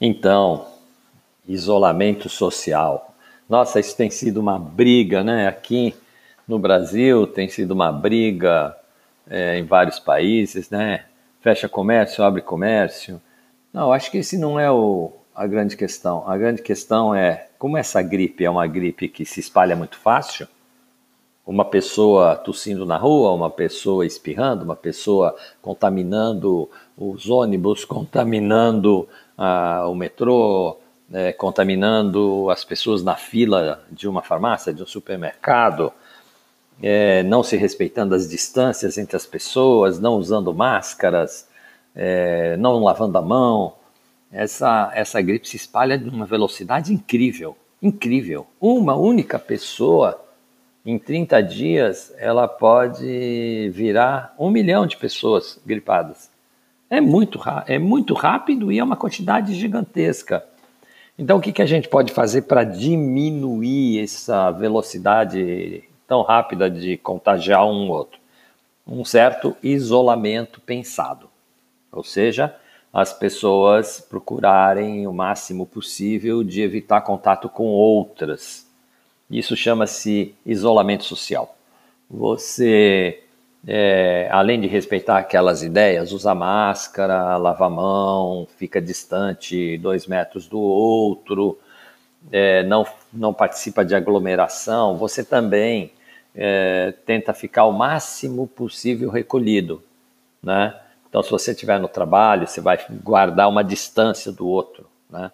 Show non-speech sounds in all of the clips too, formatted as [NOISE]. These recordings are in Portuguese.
Então, isolamento social. Nossa, isso tem sido uma briga, né? Aqui no Brasil tem sido uma briga é, em vários países, né? Fecha comércio, abre comércio. Não, acho que esse não é o, a grande questão. A grande questão é como essa gripe é uma gripe que se espalha muito fácil. Uma pessoa tossindo na rua, uma pessoa espirrando, uma pessoa contaminando os ônibus, [LAUGHS] contaminando ah, o metrô, é, contaminando as pessoas na fila de uma farmácia, de um supermercado, é, não se respeitando as distâncias entre as pessoas, não usando máscaras, é, não lavando a mão. Essa, essa gripe se espalha de uma velocidade incrível, incrível. Uma única pessoa, em 30 dias, ela pode virar um milhão de pessoas gripadas. É muito, é muito rápido e é uma quantidade gigantesca. Então, o que, que a gente pode fazer para diminuir essa velocidade tão rápida de contagiar um outro? Um certo isolamento pensado. Ou seja, as pessoas procurarem o máximo possível de evitar contato com outras. Isso chama-se isolamento social. Você é, além de respeitar aquelas ideias, usa máscara, lava a mão, fica distante dois metros do outro, é, não, não participa de aglomeração, você também é, tenta ficar o máximo possível recolhido, né? Então, se você estiver no trabalho, você vai guardar uma distância do outro, né?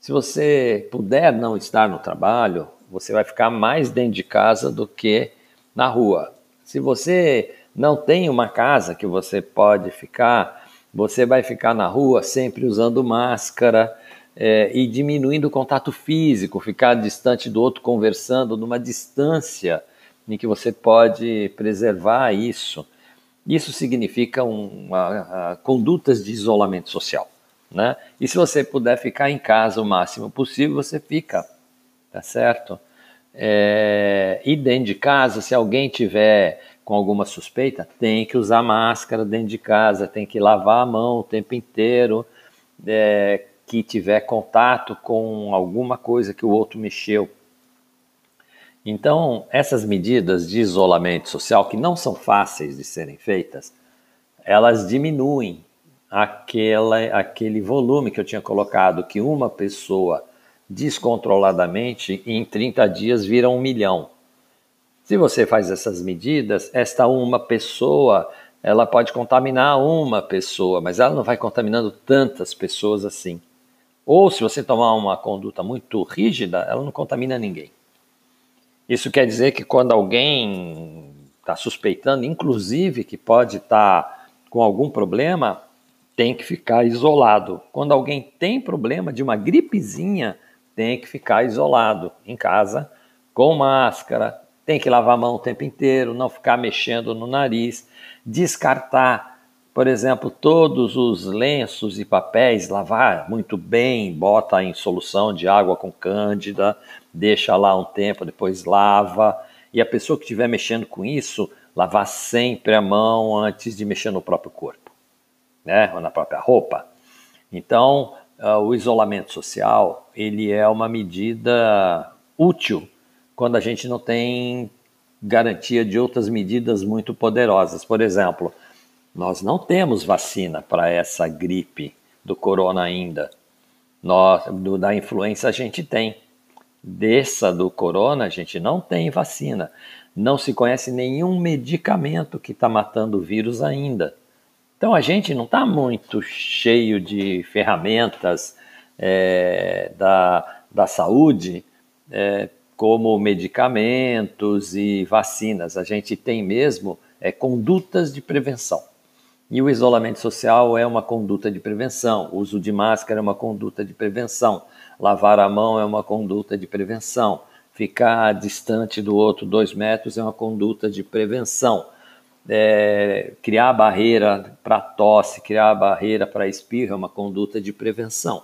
Se você puder não estar no trabalho, você vai ficar mais dentro de casa do que na rua. Se você não tem uma casa que você pode ficar, você vai ficar na rua sempre usando máscara é, e diminuindo o contato físico, ficar distante do outro, conversando numa distância em que você pode preservar isso. Isso significa uma, condutas de isolamento social. Né? E se você puder ficar em casa o máximo possível, você fica, tá certo? É, e dentro de casa, se alguém tiver com alguma suspeita, tem que usar máscara dentro de casa, tem que lavar a mão o tempo inteiro, é, que tiver contato com alguma coisa que o outro mexeu. Então, essas medidas de isolamento social, que não são fáceis de serem feitas, elas diminuem aquela, aquele volume que eu tinha colocado, que uma pessoa descontroladamente em 30 dias vira um milhão. Se você faz essas medidas, esta uma pessoa, ela pode contaminar uma pessoa, mas ela não vai contaminando tantas pessoas assim. Ou se você tomar uma conduta muito rígida, ela não contamina ninguém. Isso quer dizer que quando alguém está suspeitando, inclusive que pode estar tá com algum problema, tem que ficar isolado. Quando alguém tem problema de uma gripezinha, tem que ficar isolado em casa, com máscara, tem que lavar a mão o tempo inteiro, não ficar mexendo no nariz, descartar, por exemplo, todos os lenços e papéis, lavar muito bem, bota em solução de água com cândida, deixa lá um tempo, depois lava. E a pessoa que estiver mexendo com isso, lavar sempre a mão antes de mexer no próprio corpo, né? Ou na própria roupa. Então, o isolamento social, ele é uma medida útil quando a gente não tem garantia de outras medidas muito poderosas. Por exemplo, nós não temos vacina para essa gripe do corona ainda. Nós, do, da influenza a gente tem. Dessa do corona a gente não tem vacina. Não se conhece nenhum medicamento que está matando o vírus ainda. Então a gente não está muito cheio de ferramentas é, da, da saúde é, como medicamentos e vacinas. A gente tem mesmo é, condutas de prevenção. E o isolamento social é uma conduta de prevenção, o uso de máscara é uma conduta de prevenção, lavar a mão é uma conduta de prevenção, ficar distante do outro dois metros é uma conduta de prevenção. É, criar barreira para tosse, criar barreira para espirro é uma conduta de prevenção.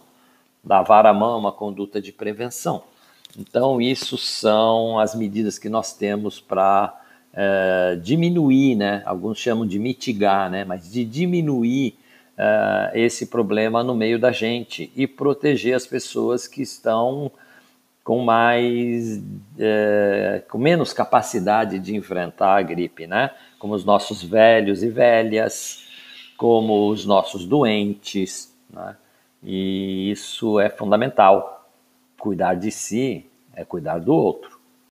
Lavar a mão é uma conduta de prevenção. Então, isso são as medidas que nós temos para é, diminuir, né? alguns chamam de mitigar, né? mas de diminuir uh, esse problema no meio da gente e proteger as pessoas que estão com mais uh, com menos capacidade de enfrentar a gripe, né? Como os nossos velhos e velhas, como os nossos doentes, né? E isso é fundamental. Cuidar de si é cuidar do outro.